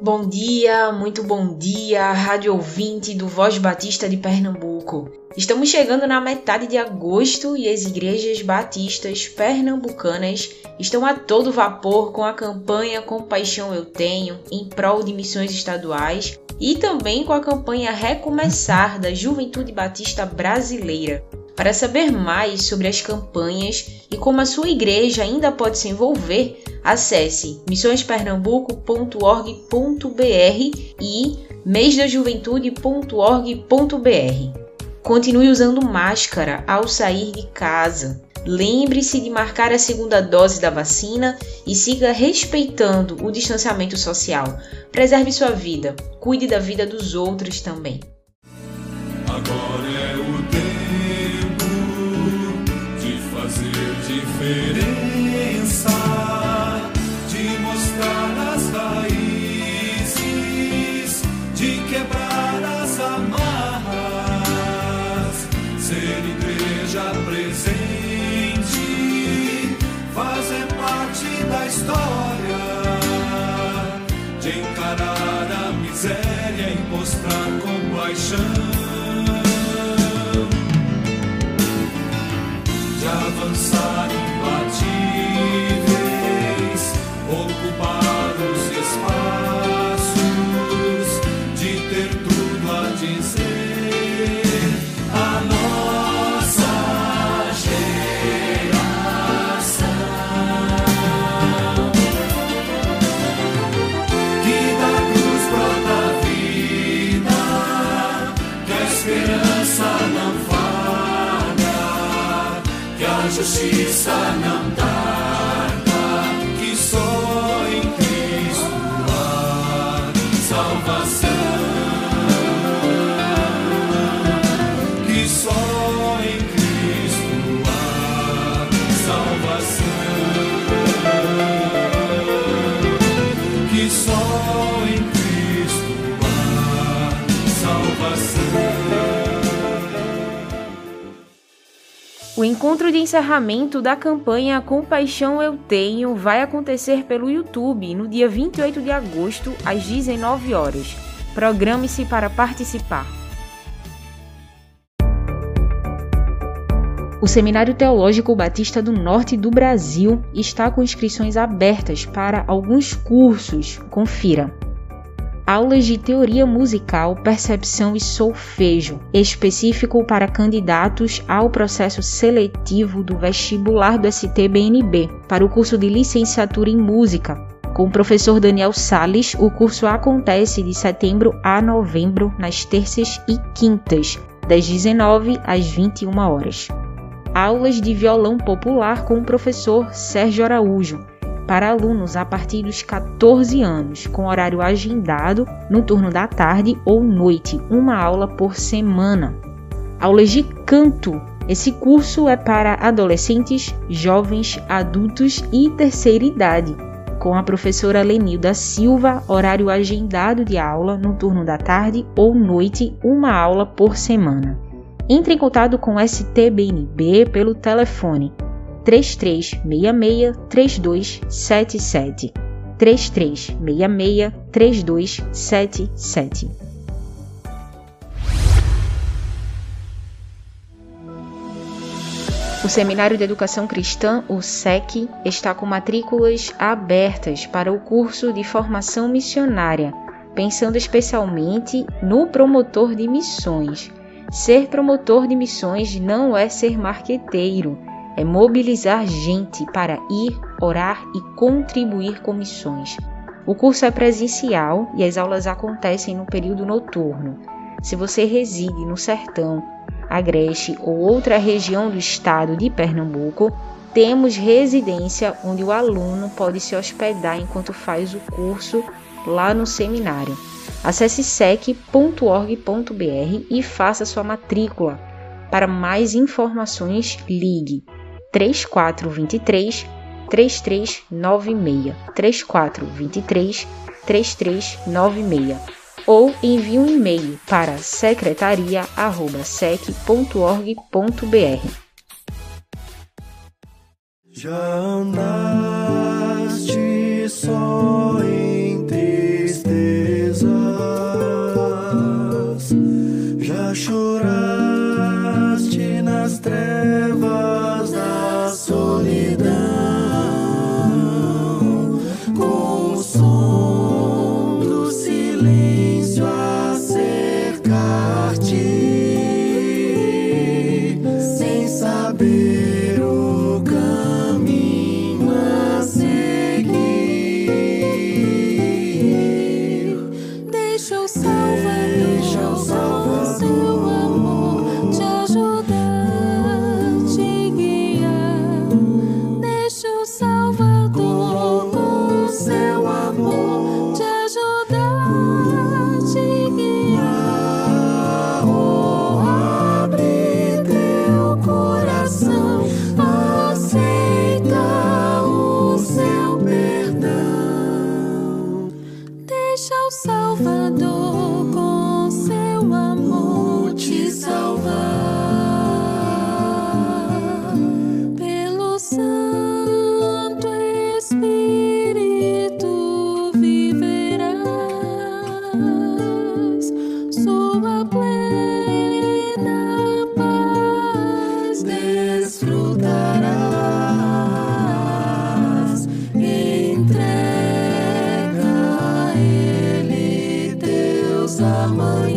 Bom dia, muito bom dia, rádio ouvinte do Voz Batista de Pernambuco. Estamos chegando na metade de agosto e as igrejas batistas pernambucanas estão a todo vapor com a campanha Compaixão Eu Tenho em prol de missões estaduais e também com a campanha Recomeçar da Juventude Batista Brasileira. Para saber mais sobre as campanhas e como a sua igreja ainda pode se envolver, acesse missõespernambuco.org.br e mêsdajuventude.org.br. Continue usando máscara ao sair de casa. Lembre-se de marcar a segunda dose da vacina e siga respeitando o distanciamento social. Preserve sua vida, cuide da vida dos outros também. Agora é diferença, encontro de encerramento da campanha Compaixão Eu Tenho vai acontecer pelo YouTube no dia 28 de agosto, às 19 horas. Programe-se para participar. O Seminário Teológico Batista do Norte do Brasil está com inscrições abertas para alguns cursos. Confira aulas de teoria musical, percepção e solfejo, específico para candidatos ao processo seletivo do vestibular do STBNB, para o curso de licenciatura em música. Com o professor Daniel Sales, o curso acontece de setembro a novembro, nas terças e quintas, das 19 às 21 horas. Aulas de violão popular com o professor Sérgio Araújo, para alunos a partir dos 14 anos, com horário agendado no turno da tarde ou noite, uma aula por semana. Aulas de canto. Esse curso é para adolescentes, jovens, adultos e terceira idade, com a professora Lenilda Silva, horário agendado de aula no turno da tarde ou noite, uma aula por semana. Entre em contato com o STBNB pelo telefone 3366-3277. 3366-3277. O Seminário de Educação Cristã, o SEC, está com matrículas abertas para o curso de formação missionária, pensando especialmente no promotor de missões. Ser promotor de missões não é ser marqueteiro é mobilizar gente para ir, orar e contribuir com missões. O curso é presencial e as aulas acontecem no período noturno. Se você reside no Sertão, Agreste ou outra região do estado de Pernambuco, temos residência onde o aluno pode se hospedar enquanto faz o curso lá no seminário. Acesse sec.org.br e faça sua matrícula. Para mais informações, ligue 3423 3396 3423 3396 ou envie um e-mail para secretaria@sec.org.br. Já andaste só em tristezas, já choraste nas trevas so summer.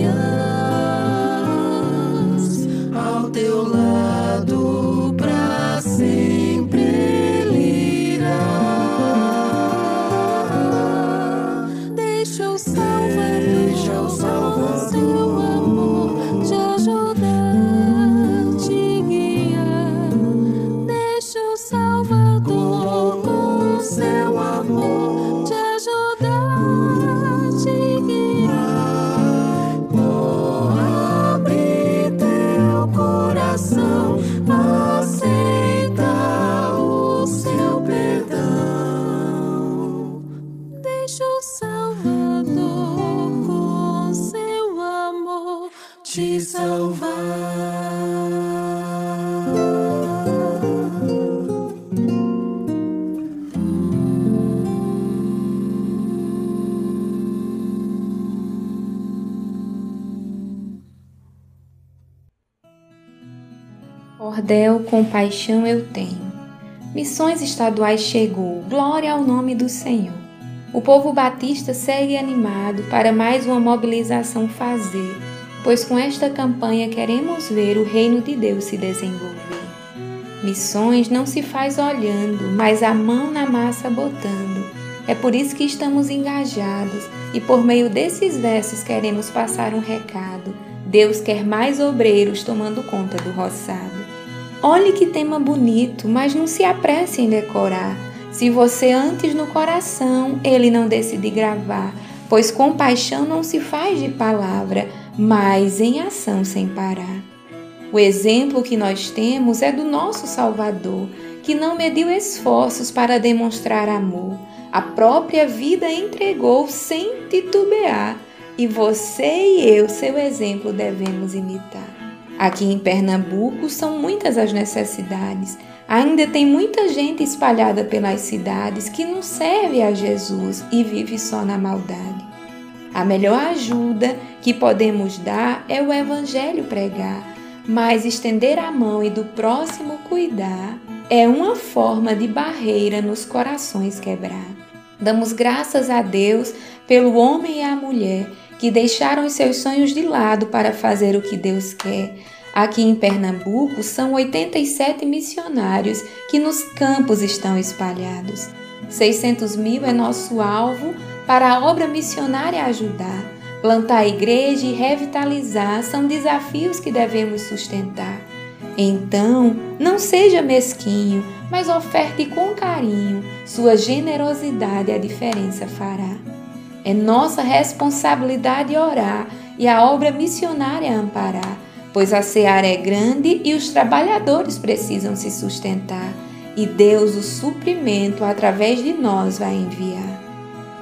Cordel, compaixão eu tenho. Missões estaduais chegou, glória ao nome do Senhor. O povo batista segue animado para mais uma mobilização fazer, pois com esta campanha queremos ver o reino de Deus se desenvolver. Missões não se faz olhando, mas a mão na massa botando. É por isso que estamos engajados e por meio desses versos queremos passar um recado. Deus quer mais obreiros tomando conta do roçado. Olhe que tema bonito, mas não se apresse em decorar. Se você antes no coração ele não decide gravar, pois compaixão não se faz de palavra, mas em ação sem parar. O exemplo que nós temos é do nosso Salvador, que não mediu esforços para demonstrar amor. A própria vida entregou sem titubear, e você e eu, seu exemplo, devemos imitar. Aqui em Pernambuco são muitas as necessidades. Ainda tem muita gente espalhada pelas cidades que não serve a Jesus e vive só na maldade. A melhor ajuda que podemos dar é o Evangelho pregar, mas estender a mão e do próximo cuidar é uma forma de barreira nos corações quebrar. Damos graças a Deus pelo homem e a mulher que deixaram os seus sonhos de lado para fazer o que Deus quer. Aqui em Pernambuco são 87 missionários que nos campos estão espalhados. 600 mil é nosso alvo para a obra missionária ajudar. Plantar a igreja e revitalizar são desafios que devemos sustentar. Então, não seja mesquinho, mas oferte com carinho. Sua generosidade a diferença fará. É nossa responsabilidade orar e a obra missionária amparar, pois a seara é grande e os trabalhadores precisam se sustentar. e Deus o suprimento através de nós vai enviar.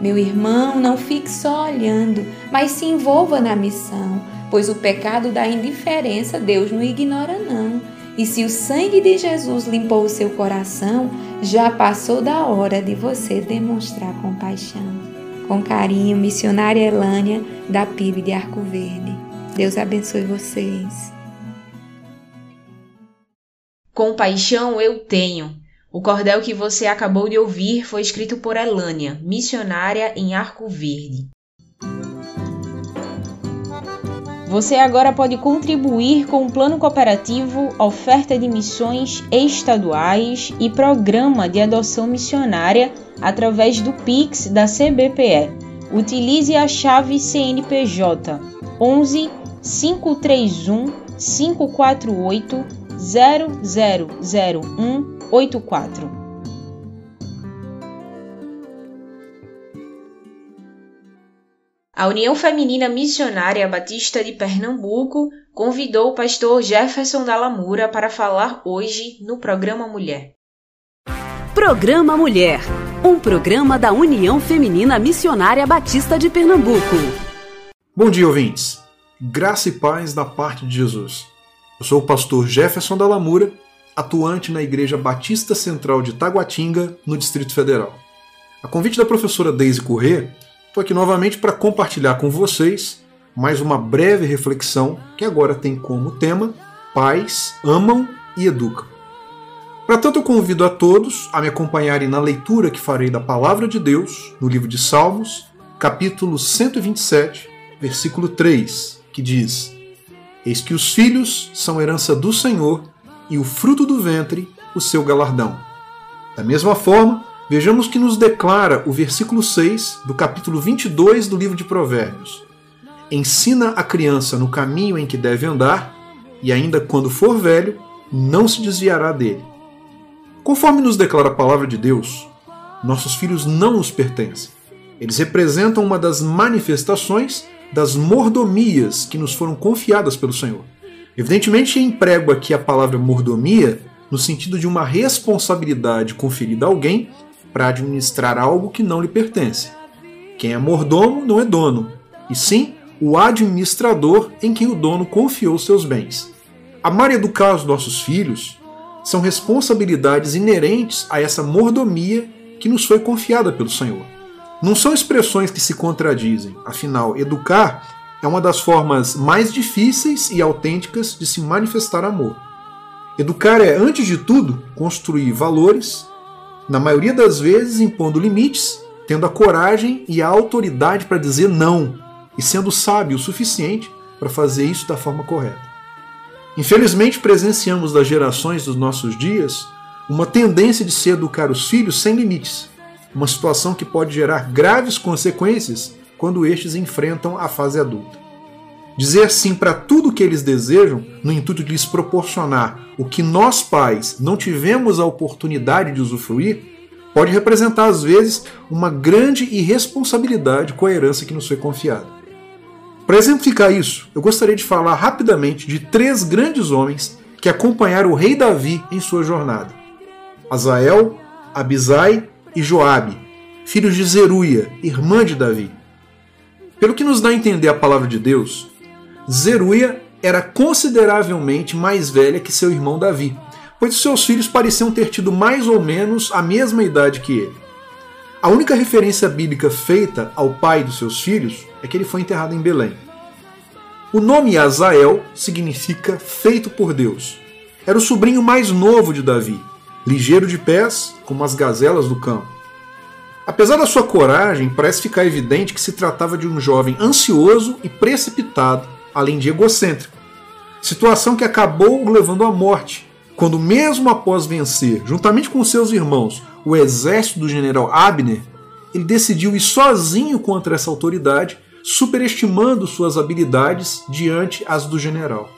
Meu irmão, não fique só olhando, mas se envolva na missão, pois o pecado da indiferença Deus não ignora não. E se o sangue de Jesus limpou o seu coração, já passou da hora de você demonstrar compaixão. Com carinho, missionária Elânia, da PIB de Arco Verde. Deus abençoe vocês. Compaixão eu tenho. O cordel que você acabou de ouvir foi escrito por Elânia, missionária em Arco Verde. Você agora pode contribuir com o plano cooperativo, oferta de missões estaduais e programa de adoção missionária através do Pix da CBPE. Utilize a chave CNPJ 11 531 548 000184. A União Feminina Missionária Batista de Pernambuco convidou o pastor Jefferson Dalamura para falar hoje no programa Mulher. Programa Mulher, um programa da União Feminina Missionária Batista de Pernambuco. Bom dia, ouvintes. Graça e paz da parte de Jesus. Eu sou o pastor Jefferson Dalamura, atuante na Igreja Batista Central de Taguatinga, no Distrito Federal. A convite da professora Deise Corrêa, estou aqui novamente para compartilhar com vocês mais uma breve reflexão que agora tem como tema Pais amam e educam. Para tanto, eu convido a todos a me acompanharem na leitura que farei da Palavra de Deus no livro de Salmos, capítulo 127, versículo 3, que diz: Eis que os filhos são herança do Senhor e o fruto do ventre o seu galardão. Da mesma forma, vejamos que nos declara o versículo 6 do capítulo 22 do livro de Provérbios. Ensina a criança no caminho em que deve andar, e ainda quando for velho, não se desviará dele. Conforme nos declara a palavra de Deus, nossos filhos não nos pertencem. Eles representam uma das manifestações das mordomias que nos foram confiadas pelo Senhor. Evidentemente, emprego aqui a palavra mordomia no sentido de uma responsabilidade conferida a alguém para administrar algo que não lhe pertence. Quem é mordomo não é dono, e sim o administrador em quem o dono confiou seus bens. Amar e educar os nossos filhos são responsabilidades inerentes a essa mordomia que nos foi confiada pelo Senhor. Não são expressões que se contradizem, afinal, educar é uma das formas mais difíceis e autênticas de se manifestar amor. Educar é, antes de tudo, construir valores, na maioria das vezes impondo limites, tendo a coragem e a autoridade para dizer não e sendo sábio o suficiente para fazer isso da forma correta. Infelizmente, presenciamos das gerações dos nossos dias uma tendência de se educar os filhos sem limites, uma situação que pode gerar graves consequências quando estes enfrentam a fase adulta. Dizer sim para tudo o que eles desejam, no intuito de lhes proporcionar o que nós pais não tivemos a oportunidade de usufruir, pode representar às vezes uma grande irresponsabilidade com a herança que nos foi confiada. Para exemplificar isso, eu gostaria de falar rapidamente de três grandes homens que acompanharam o rei Davi em sua jornada: Azael, Abisai e Joabe, filhos de Zeruia, irmã de Davi. Pelo que nos dá a entender a palavra de Deus, Zeruia era consideravelmente mais velha que seu irmão Davi, pois seus filhos pareciam ter tido mais ou menos a mesma idade que ele. A única referência bíblica feita ao pai dos seus filhos é que ele foi enterrado em Belém. O nome Azael significa feito por Deus. Era o sobrinho mais novo de Davi, ligeiro de pés, como as gazelas do campo. Apesar da sua coragem, parece ficar evidente que se tratava de um jovem ansioso e precipitado, além de egocêntrico. Situação que acabou o levando à morte, quando, mesmo após vencer, juntamente com seus irmãos, o exército do general Abner, ele decidiu ir sozinho contra essa autoridade, superestimando suas habilidades diante as do general.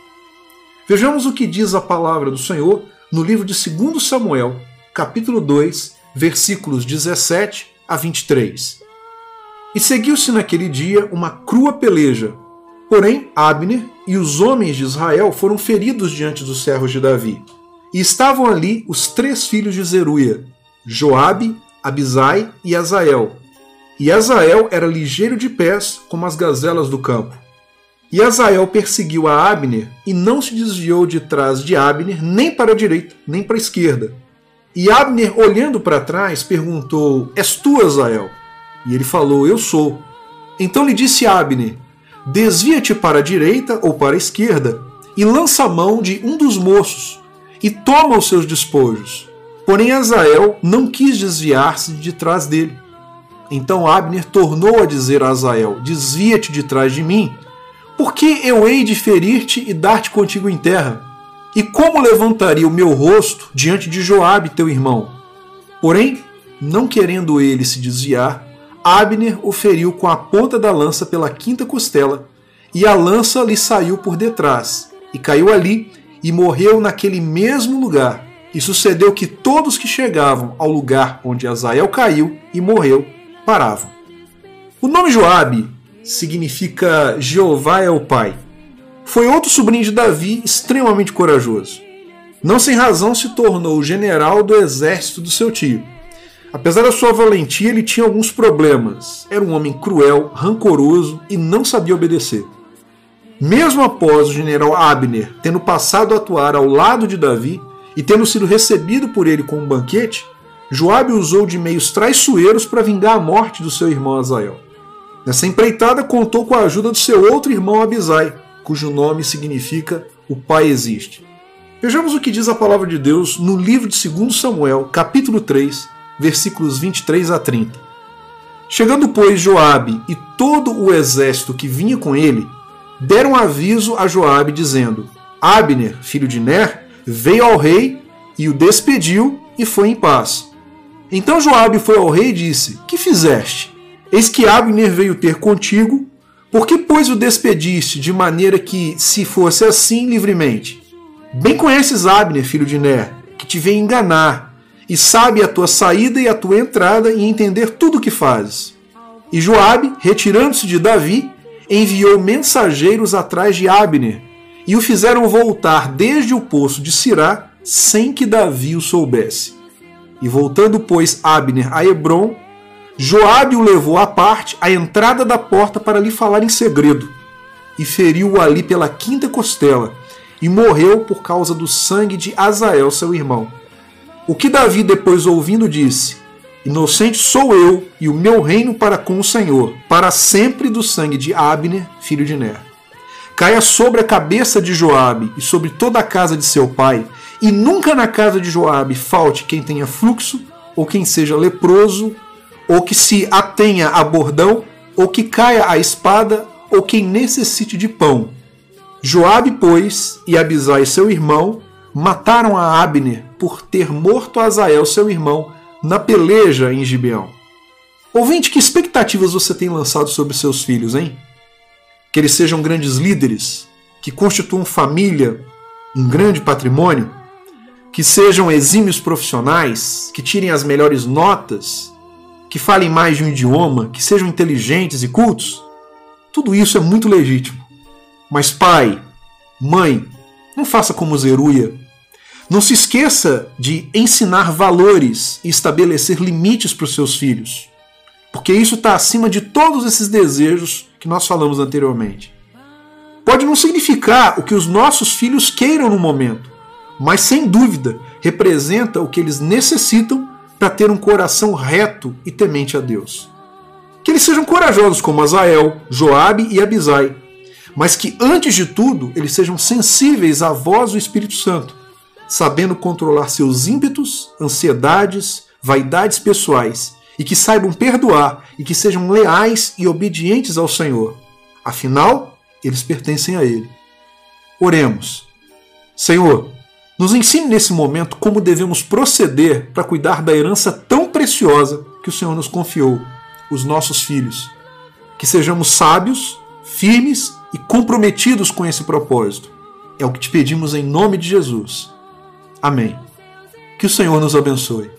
Vejamos o que diz a palavra do Senhor no livro de 2 Samuel, capítulo 2, versículos 17 a 23. E seguiu-se naquele dia uma crua peleja. Porém, Abner e os homens de Israel foram feridos diante dos servos de Davi. E estavam ali os três filhos de Zeruia, Joabe, Abisai e Azael. E Azael era ligeiro de pés, como as gazelas do campo. E Azael perseguiu a Abner e não se desviou de trás de Abner, nem para a direita, nem para a esquerda. E Abner, olhando para trás, perguntou: És tu, Azael? E ele falou: Eu sou. Então lhe disse Abner: Desvia-te para a direita ou para a esquerda, e lança a mão de um dos moços, e toma os seus despojos. Porém, Azael não quis desviar-se de trás dele. Então Abner tornou a dizer a Azael: Desvia-te de trás de mim, porque eu hei de ferir-te e dar-te contigo em terra. E como levantaria o meu rosto diante de Joabe, teu irmão? Porém, não querendo ele se desviar, Abner o feriu com a ponta da lança pela quinta costela, e a lança lhe saiu por detrás, e caiu ali, e morreu naquele mesmo lugar. E sucedeu que todos que chegavam ao lugar onde Azael caiu e morreu, paravam. O nome Joabe significa Jeová é o Pai. Foi outro sobrinho de Davi extremamente corajoso. Não sem razão se tornou general do exército do seu tio. Apesar da sua valentia, ele tinha alguns problemas. Era um homem cruel, rancoroso e não sabia obedecer. Mesmo após o general Abner tendo passado a atuar ao lado de Davi e tendo sido recebido por ele com um banquete, Joabe usou de meios traiçoeiros para vingar a morte do seu irmão Azael. Nessa empreitada contou com a ajuda do seu outro irmão Abisai, cujo nome significa o pai existe. Vejamos o que diz a palavra de Deus no livro de 2 Samuel, capítulo 3, versículos 23 a 30. Chegando, pois, Joabe e todo o exército que vinha com ele, deram aviso a Joabe dizendo: Abner, filho de Ner, veio ao rei e o despediu e foi em paz. Então Joabe foi ao rei e disse: Que fizeste? Eis que Abner veio ter contigo, por que pois o despediste de maneira que se fosse assim livremente? Bem conheces Abner, filho de Ner, que te veio enganar, e sabe a tua saída e a tua entrada e entender tudo o que fazes. E Joabe, retirando-se de Davi, enviou mensageiros atrás de Abner, e o fizeram voltar desde o poço de Sirá, sem que Davi o soubesse. E voltando, pois, Abner a Hebron, Joabe o levou à parte, à entrada da porta, para lhe falar em segredo, e feriu-o ali pela quinta costela, e morreu por causa do sangue de Azael, seu irmão. O que Davi, depois ouvindo, disse: Inocente sou eu e o meu reino para com o Senhor, para sempre do sangue de Abner, filho de Ner. Caia sobre a cabeça de Joabe e sobre toda a casa de seu pai, e nunca na casa de Joabe falte quem tenha fluxo, ou quem seja leproso, ou que se atenha a bordão, ou que caia a espada, ou quem necessite de pão. Joabe, pois, e Abisai, seu irmão, mataram a Abner por ter morto Azael, seu irmão, na peleja em Gibeão. Ouvinte, que expectativas você tem lançado sobre seus filhos, hein? Que eles sejam grandes líderes, que constituam família, um grande patrimônio, que sejam exímios profissionais, que tirem as melhores notas, que falem mais de um idioma, que sejam inteligentes e cultos. Tudo isso é muito legítimo. Mas pai, mãe, não faça como Zeruia. Não se esqueça de ensinar valores e estabelecer limites para os seus filhos, porque isso está acima de todos esses desejos que nós falamos anteriormente. Pode não significar o que os nossos filhos queiram no momento, mas sem dúvida representa o que eles necessitam para ter um coração reto e temente a Deus. Que eles sejam corajosos como Azael, Joabe e Abisai, mas que antes de tudo eles sejam sensíveis à voz do Espírito Santo, sabendo controlar seus ímpetos, ansiedades, vaidades pessoais, e que saibam perdoar e que sejam leais e obedientes ao Senhor. Afinal, eles pertencem a Ele. Oremos. Senhor, nos ensine nesse momento como devemos proceder para cuidar da herança tão preciosa que o Senhor nos confiou, os nossos filhos. Que sejamos sábios, firmes e comprometidos com esse propósito. É o que te pedimos em nome de Jesus. Amém. Que o Senhor nos abençoe.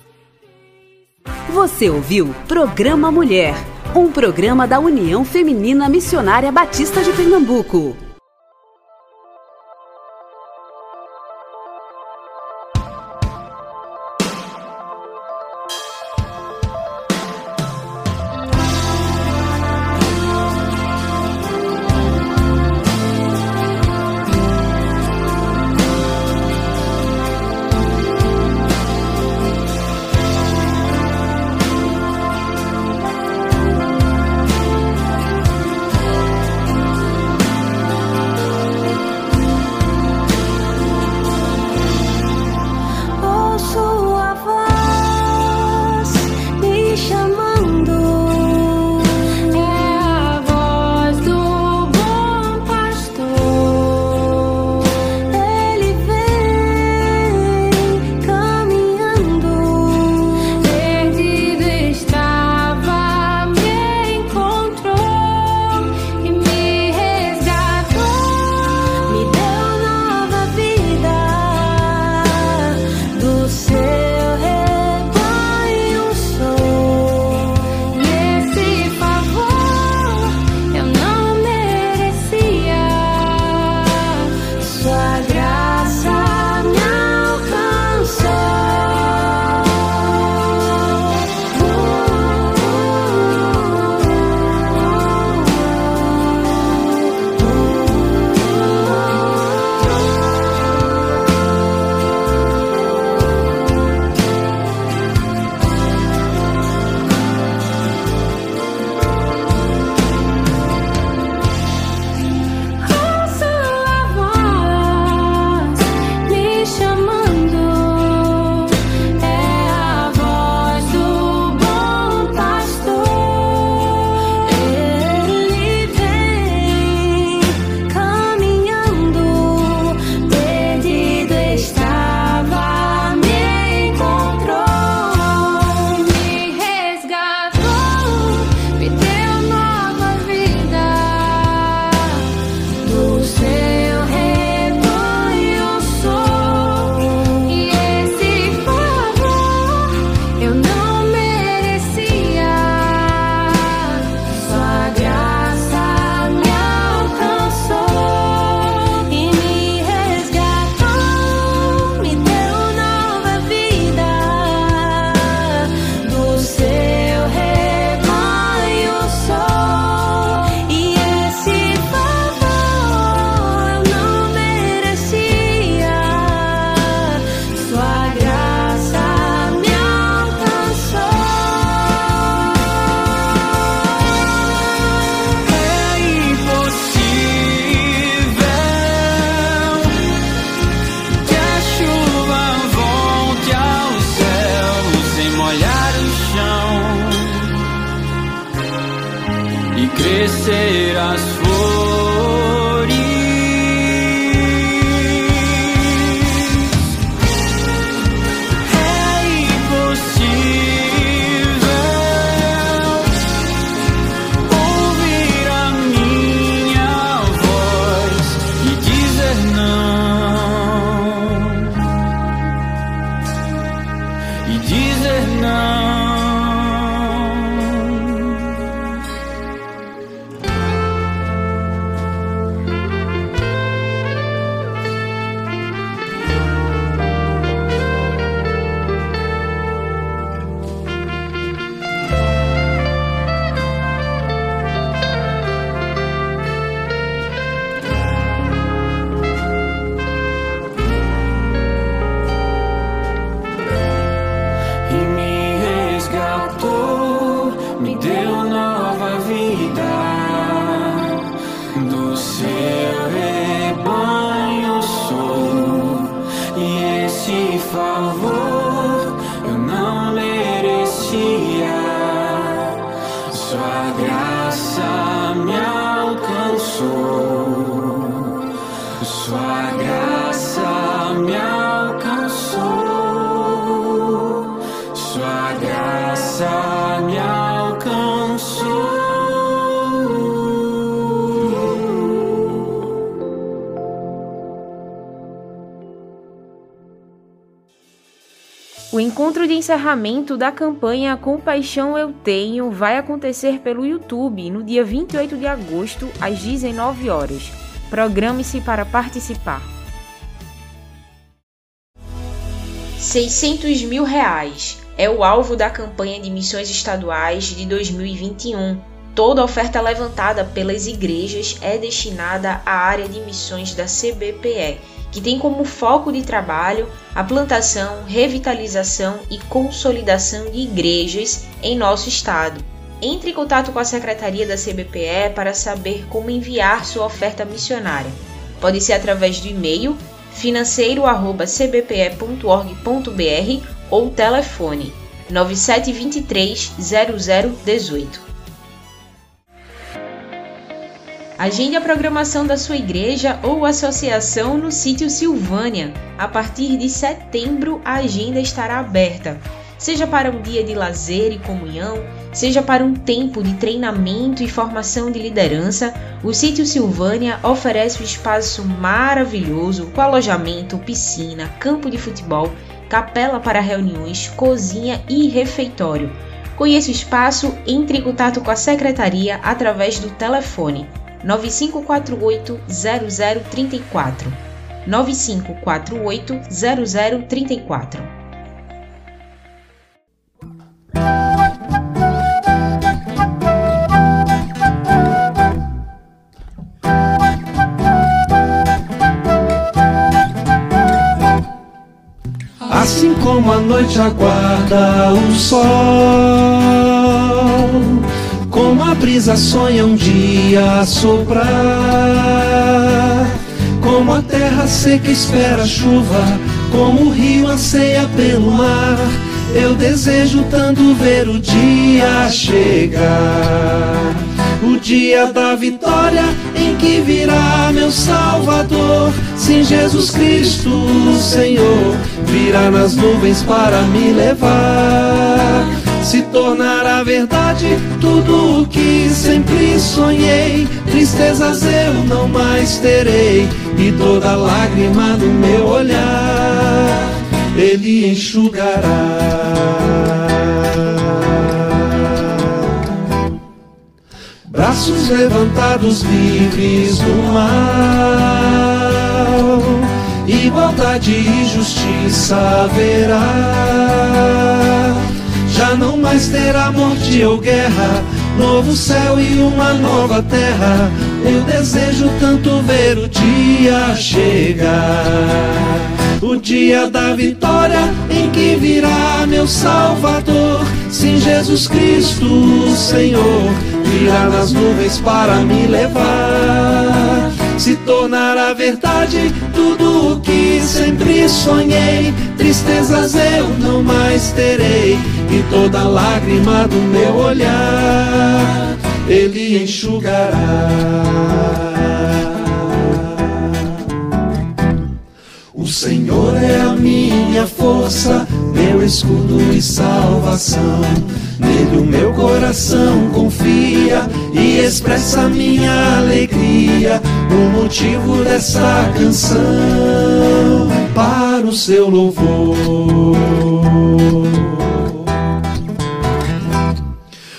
Você ouviu Programa Mulher, um programa da União Feminina Missionária Batista de Pernambuco. Encontro de encerramento da campanha Compaixão Eu Tenho vai acontecer pelo YouTube no dia 28 de agosto, às 19 horas. Programe-se para participar. 600 mil reais é o alvo da campanha de missões estaduais de 2021. Toda oferta levantada pelas igrejas é destinada à área de missões da CBPE, que tem como foco de trabalho a plantação, revitalização e consolidação de igrejas em nosso estado. Entre em contato com a secretaria da CBPE para saber como enviar sua oferta missionária. Pode ser através do e-mail financeiro@cbpe.org.br ou telefone 9723 0018. Agende a programação da sua igreja ou associação no sítio Silvânia. A partir de setembro, a agenda estará aberta. Seja para um dia de lazer e comunhão, seja para um tempo de treinamento e formação de liderança, o sítio Silvânia oferece um espaço maravilhoso com alojamento, piscina, campo de futebol, capela para reuniões, cozinha e refeitório. Conheça o espaço, entre em contato com a secretaria através do telefone 9548 0034. 9548 0034. Assim como a noite aguarda o sol, brisa sonha um dia soprar, como a terra seca espera a chuva, como o rio anseia pelo mar. Eu desejo tanto ver o dia chegar. O dia da vitória em que virá meu Salvador. Sim, Jesus Cristo, Senhor, virá nas nuvens para me levar. Se tornará verdade tudo o que sempre sonhei. Tristezas eu não mais terei, e toda lágrima do meu olhar Ele enxugará. braços levantados livres do mal. Igualdade e justiça haverá. Já não mais terá morte ou guerra. Novo céu e uma nova terra. Eu desejo tanto ver o dia chegar. O dia da vitória em que virá meu Salvador. Sim, Jesus Cristo, Senhor virá nas nuvens para me levar. Se tornará verdade tudo o que sempre sonhei. Tristezas eu não mais terei, e toda lágrima do meu olhar Ele enxugará. O Senhor é a minha força, meu escudo e salvação. Nele o meu coração confia e expressa minha alegria. O motivo dessa canção para o seu louvor.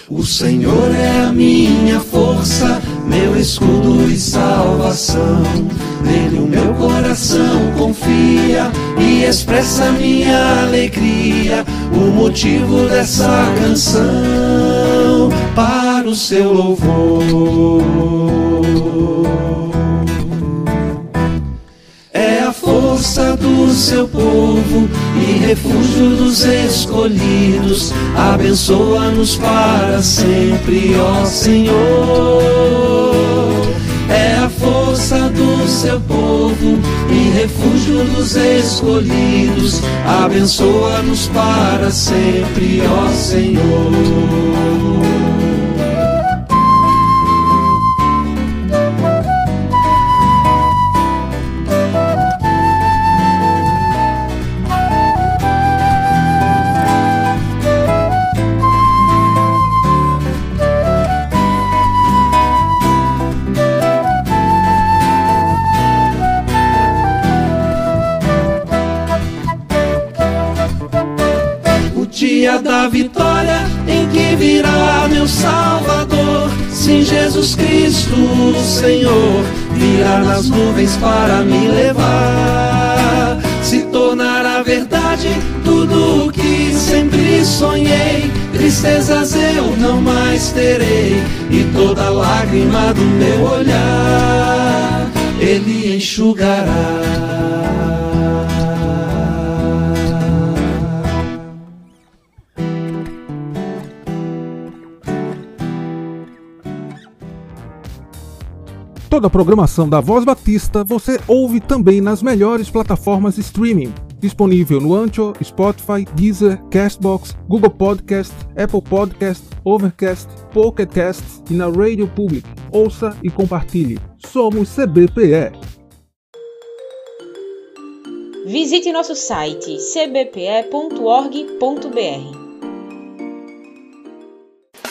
O Senhor é a minha força, meu escudo e salvação. Nele o meu coração confia e expressa minha alegria. O motivo dessa canção para o seu louvor. É a força do seu povo e refúgio dos escolhidos. Abençoa-nos para sempre, ó Senhor. Seu povo e refúgio dos escolhidos. Abençoa-nos para sempre, ó Senhor. Jesus Cristo, Senhor, virá nas nuvens para me levar. Se tornará verdade tudo o que sempre sonhei. Tristezas eu não mais terei, e toda lágrima do meu olhar Ele enxugará. Toda a programação da Voz Batista você ouve também nas melhores plataformas streaming. Disponível no Ancho, Spotify, Deezer, Castbox, Google Podcast, Apple Podcast, Overcast, Pocket Cast e na Radio Public. Ouça e compartilhe. Somos CBPE. Visite nosso site cbpe.org.br.